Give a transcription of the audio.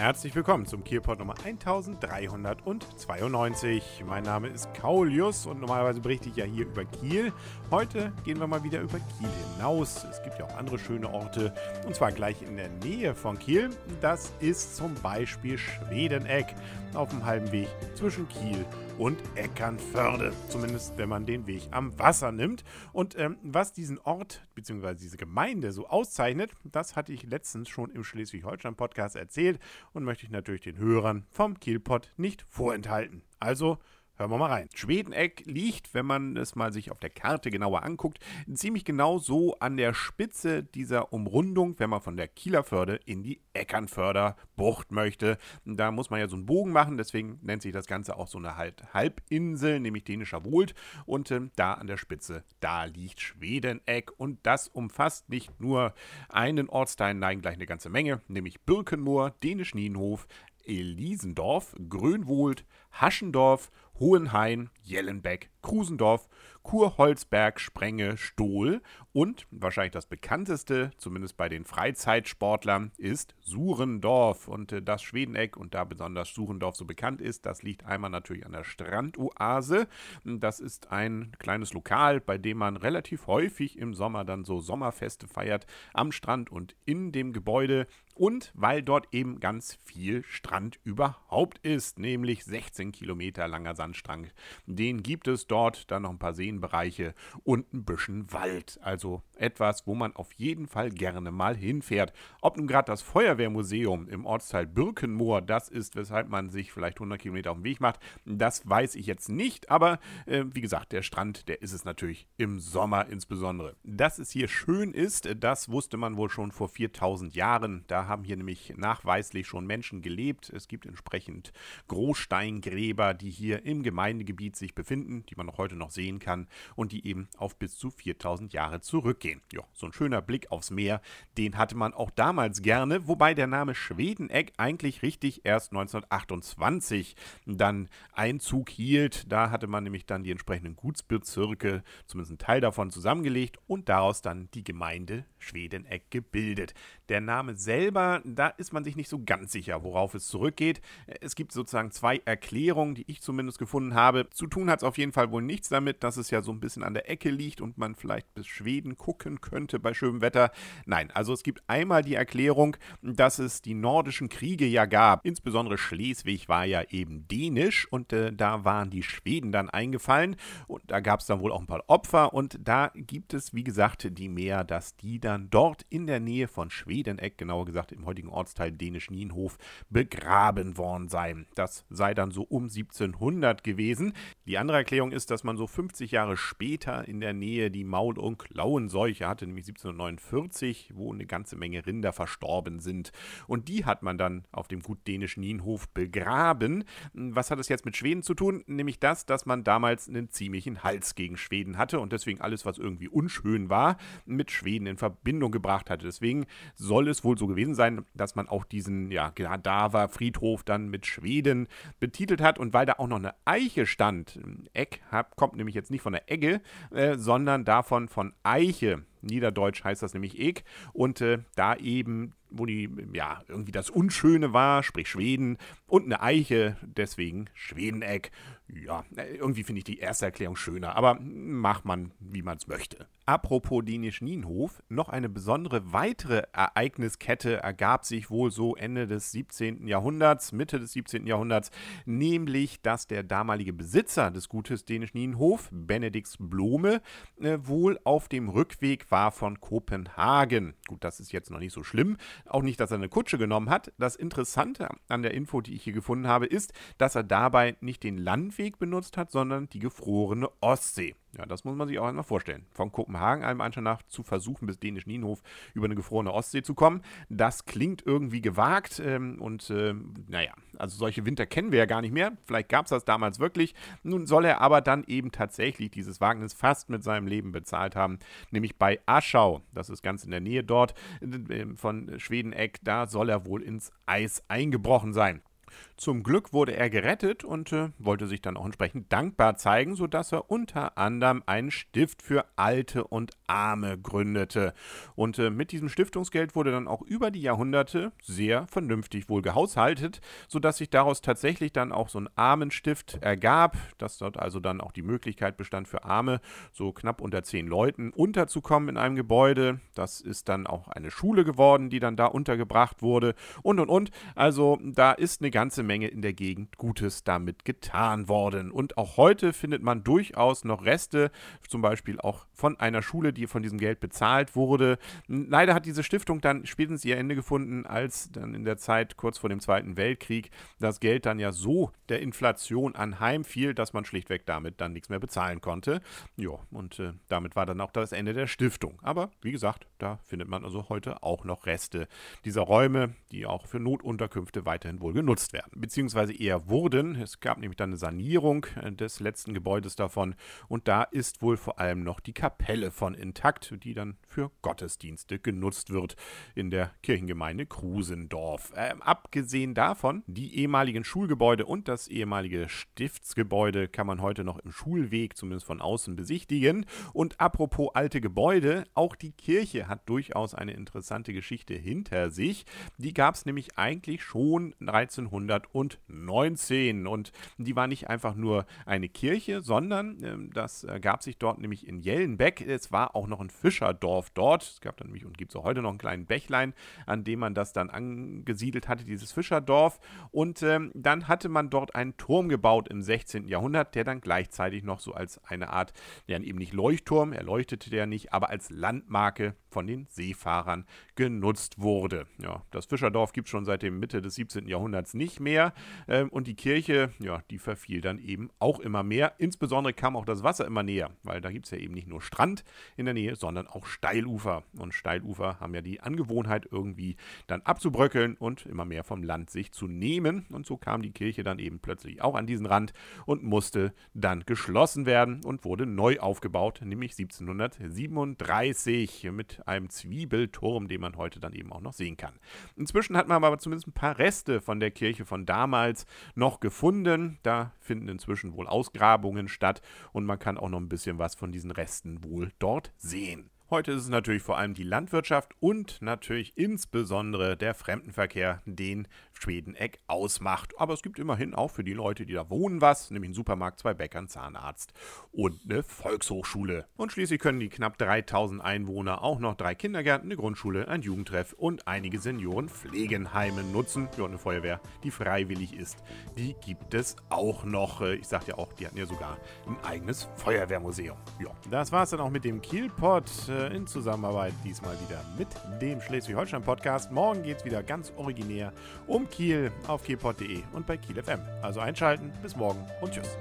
Herzlich willkommen zum Kielpot Nummer 1392. Mein Name ist Kaulius und normalerweise berichte ich ja hier über Kiel. Heute gehen wir mal wieder über Kiel hinaus. Es gibt ja auch andere schöne Orte und zwar gleich in der Nähe von Kiel. Das ist zum Beispiel Schwedeneck auf dem halben Weg zwischen Kiel und Eckernförde. Zumindest wenn man den Weg am Wasser nimmt. Und ähm, was diesen Ort bzw. diese Gemeinde so auszeichnet, das hatte ich letztens schon im Schleswig-Holstein-Podcast erzählt und möchte ich natürlich den Hörern vom Kielpot nicht vorenthalten. Also Hören wir mal rein. Schwedeneck liegt, wenn man es mal sich auf der Karte genauer anguckt, ziemlich genau so an der Spitze dieser Umrundung, wenn man von der Kieler Förde in die Eckernförder Bucht möchte. Da muss man ja so einen Bogen machen, deswegen nennt sich das Ganze auch so eine halt Halbinsel, nämlich dänischer Wohlt. Und äh, da an der Spitze, da liegt Schwedeneck und das umfasst nicht nur einen Ortsteil, nein, gleich eine ganze Menge, nämlich Birkenmoor, Dänisch Nienhof, Elisendorf, Grönwohlt, Haschendorf, Hohenhain, Jellenbeck, Krusendorf, Kurholzberg, Sprenge, Stohl und wahrscheinlich das bekannteste, zumindest bei den Freizeitsportlern, ist Surendorf. Und äh, das Schwedeneck und da besonders Surendorf so bekannt ist, das liegt einmal natürlich an der Strandoase. Das ist ein kleines Lokal, bei dem man relativ häufig im Sommer dann so Sommerfeste feiert, am Strand und in dem Gebäude und weil dort eben ganz viel Strand überhaupt ist, nämlich 16 Kilometer langer Sandstrand. Den gibt es dort, dann noch ein paar Seenbereiche und ein bisschen Wald. Also etwas, wo man auf jeden Fall gerne mal hinfährt. Ob nun gerade das Feuerwehrmuseum im Ortsteil Birkenmoor das ist, weshalb man sich vielleicht 100 Kilometer auf den Weg macht, das weiß ich jetzt nicht. Aber äh, wie gesagt, der Strand, der ist es natürlich im Sommer insbesondere. Dass es hier schön ist, das wusste man wohl schon vor 4000 Jahren. Da haben hier nämlich nachweislich schon Menschen gelebt. Es gibt entsprechend Großsteingräber, die hier im Gemeindegebiet sich befinden, die man auch heute noch sehen kann und die eben auf bis zu 4000 Jahre zurückgehen. Ja, so ein schöner Blick aufs Meer, den hatte man auch damals gerne, wobei der Name Schwedeneck eigentlich richtig erst 1928 dann Einzug hielt. Da hatte man nämlich dann die entsprechenden Gutsbezirke, zumindest einen Teil davon zusammengelegt und daraus dann die Gemeinde Schwedeneck gebildet. Der Name selber, da ist man sich nicht so ganz sicher, worauf es zurückgeht. Es gibt sozusagen zwei Erklärungen, die ich zumindest gefunden habe. Zu tun hat es auf jeden Fall wohl nichts damit, dass es ja so ein bisschen an der Ecke liegt und man vielleicht bis Schweden gucken könnte bei schönem Wetter. Nein, also es gibt einmal die Erklärung, dass es die nordischen Kriege ja gab. Insbesondere Schleswig war ja eben dänisch und äh, da waren die Schweden dann eingefallen und da gab es dann wohl auch ein paar Opfer und da gibt es, wie gesagt, die mehr, dass die dann dort in der Nähe von Schweden Schwedeneck, genauer gesagt im heutigen Ortsteil Dänisch-Nienhof, begraben worden sein. Das sei dann so um 1700 gewesen. Die andere Erklärung ist, dass man so 50 Jahre später in der Nähe die Maul- und Klauenseuche hatte, nämlich 1749, wo eine ganze Menge Rinder verstorben sind. Und die hat man dann auf dem gut dänischen Nienhof begraben. Was hat es jetzt mit Schweden zu tun? Nämlich das, dass man damals einen ziemlichen Hals gegen Schweden hatte und deswegen alles, was irgendwie unschön war, mit Schweden in Verbindung gebracht hatte. Deswegen soll es wohl so gewesen sein, dass man auch diesen ja, Gadaver Friedhof dann mit Schweden betitelt hat. Und weil da auch noch eine Eiche stand, Eck kommt nämlich jetzt nicht von der Egge, äh, sondern davon von Eiche. Niederdeutsch heißt das nämlich Ek. Und äh, da eben, wo die, ja, irgendwie das Unschöne war, sprich Schweden, und eine Eiche, deswegen Schwedeneck. Ja, irgendwie finde ich die erste Erklärung schöner, aber macht man, wie man es möchte. Apropos Dänisch-Nienhof, noch eine besondere weitere Ereigniskette ergab sich wohl so Ende des 17. Jahrhunderts, Mitte des 17. Jahrhunderts, nämlich, dass der damalige Besitzer des Gutes Dänisch-Nienhof, Benedix Blome, äh, wohl auf dem Rückweg war von Kopenhagen. Gut, das ist jetzt noch nicht so schlimm. Auch nicht, dass er eine Kutsche genommen hat. Das Interessante an der Info, die ich hier gefunden habe, ist, dass er dabei nicht den Landweg benutzt hat, sondern die gefrorene Ostsee. Ja, das muss man sich auch einmal vorstellen. Von Kopenhagen einem Anschein nach zu versuchen, bis Dänisch Nienhof über eine gefrorene Ostsee zu kommen. Das klingt irgendwie gewagt ähm, und äh, naja, also solche Winter kennen wir ja gar nicht mehr. Vielleicht gab es das damals wirklich. Nun soll er aber dann eben tatsächlich dieses Wagnis fast mit seinem Leben bezahlt haben, nämlich bei Aschau. Das ist ganz in der Nähe dort äh, von Schwedeneck. Da soll er wohl ins Eis eingebrochen sein. Zum Glück wurde er gerettet und äh, wollte sich dann auch entsprechend dankbar zeigen, sodass er unter anderem einen Stift für Alte und Arme gründete. Und äh, mit diesem Stiftungsgeld wurde dann auch über die Jahrhunderte sehr vernünftig wohl gehaushaltet, sodass sich daraus tatsächlich dann auch so ein Armenstift ergab, dass dort also dann auch die Möglichkeit bestand für Arme, so knapp unter zehn Leuten unterzukommen in einem Gebäude. Das ist dann auch eine Schule geworden, die dann da untergebracht wurde und und und. Also da ist eine ganze Menge in der Gegend Gutes damit getan worden. Und auch heute findet man durchaus noch Reste, zum Beispiel auch von einer Schule, die von diesem Geld bezahlt wurde. Leider hat diese Stiftung dann spätestens ihr Ende gefunden, als dann in der Zeit kurz vor dem Zweiten Weltkrieg das Geld dann ja so der Inflation anheimfiel, dass man schlichtweg damit dann nichts mehr bezahlen konnte. Ja, und äh, damit war dann auch das Ende der Stiftung. Aber wie gesagt, da findet man also heute auch noch Reste dieser Räume, die auch für Notunterkünfte weiterhin wohl genutzt werden beziehungsweise eher wurden. Es gab nämlich dann eine Sanierung äh, des letzten Gebäudes davon und da ist wohl vor allem noch die Kapelle von intakt, die dann für Gottesdienste genutzt wird in der Kirchengemeinde Krusendorf. Ähm, abgesehen davon, die ehemaligen Schulgebäude und das ehemalige Stiftsgebäude kann man heute noch im Schulweg zumindest von außen besichtigen. Und apropos alte Gebäude, auch die Kirche hat durchaus eine interessante Geschichte hinter sich. Die gab es nämlich eigentlich schon 1300 1919. Und die war nicht einfach nur eine Kirche, sondern äh, das äh, gab sich dort nämlich in Jellenbeck. Es war auch noch ein Fischerdorf dort. Es gab dann nämlich und gibt es auch heute noch einen kleinen Bächlein, an dem man das dann angesiedelt hatte, dieses Fischerdorf. Und ähm, dann hatte man dort einen Turm gebaut im 16. Jahrhundert, der dann gleichzeitig noch so als eine Art, ja eben nicht Leuchtturm, er leuchtete ja nicht, aber als Landmarke von den Seefahrern genutzt wurde. Ja, das Fischerdorf gibt es schon seit dem Mitte des 17. Jahrhunderts nicht mehr. Ähm, und die Kirche, ja, die verfiel dann eben auch immer mehr. Insbesondere kam auch das Wasser immer näher, weil da gibt es ja eben nicht nur Strand in der Nähe, sondern auch Steilufer. Und Steilufer haben ja die Angewohnheit, irgendwie dann abzubröckeln und immer mehr vom Land sich zu nehmen. Und so kam die Kirche dann eben plötzlich auch an diesen Rand und musste dann geschlossen werden und wurde neu aufgebaut, nämlich 1737 mit einem Zwiebelturm, den man heute dann eben auch noch sehen kann. Inzwischen hat man aber zumindest ein paar Reste von der Kirche von damals noch gefunden. Da finden inzwischen wohl Ausgrabungen statt und man kann auch noch ein bisschen was von diesen Resten wohl dort sehen. Heute ist es natürlich vor allem die Landwirtschaft und natürlich insbesondere der Fremdenverkehr, den Schwedeneck ausmacht. Aber es gibt immerhin auch für die Leute, die da wohnen, was, nämlich einen Supermarkt, zwei Bäcker, einen Zahnarzt und eine Volkshochschule. Und schließlich können die knapp 3000 Einwohner auch noch drei Kindergärten, eine Grundschule, ein Jugendtreff und einige Seniorenpflegenheime nutzen. Ja, eine Feuerwehr, die freiwillig ist, die gibt es auch noch. Ich sagte ja auch, die hatten ja sogar ein eigenes Feuerwehrmuseum. Ja, das war es dann auch mit dem Kielpot in Zusammenarbeit diesmal wieder mit dem Schleswig-Holstein-Podcast. Morgen geht es wieder ganz originär um Kiel auf kielpot.de und bei Kiel FM. Also einschalten. Bis morgen und tschüss.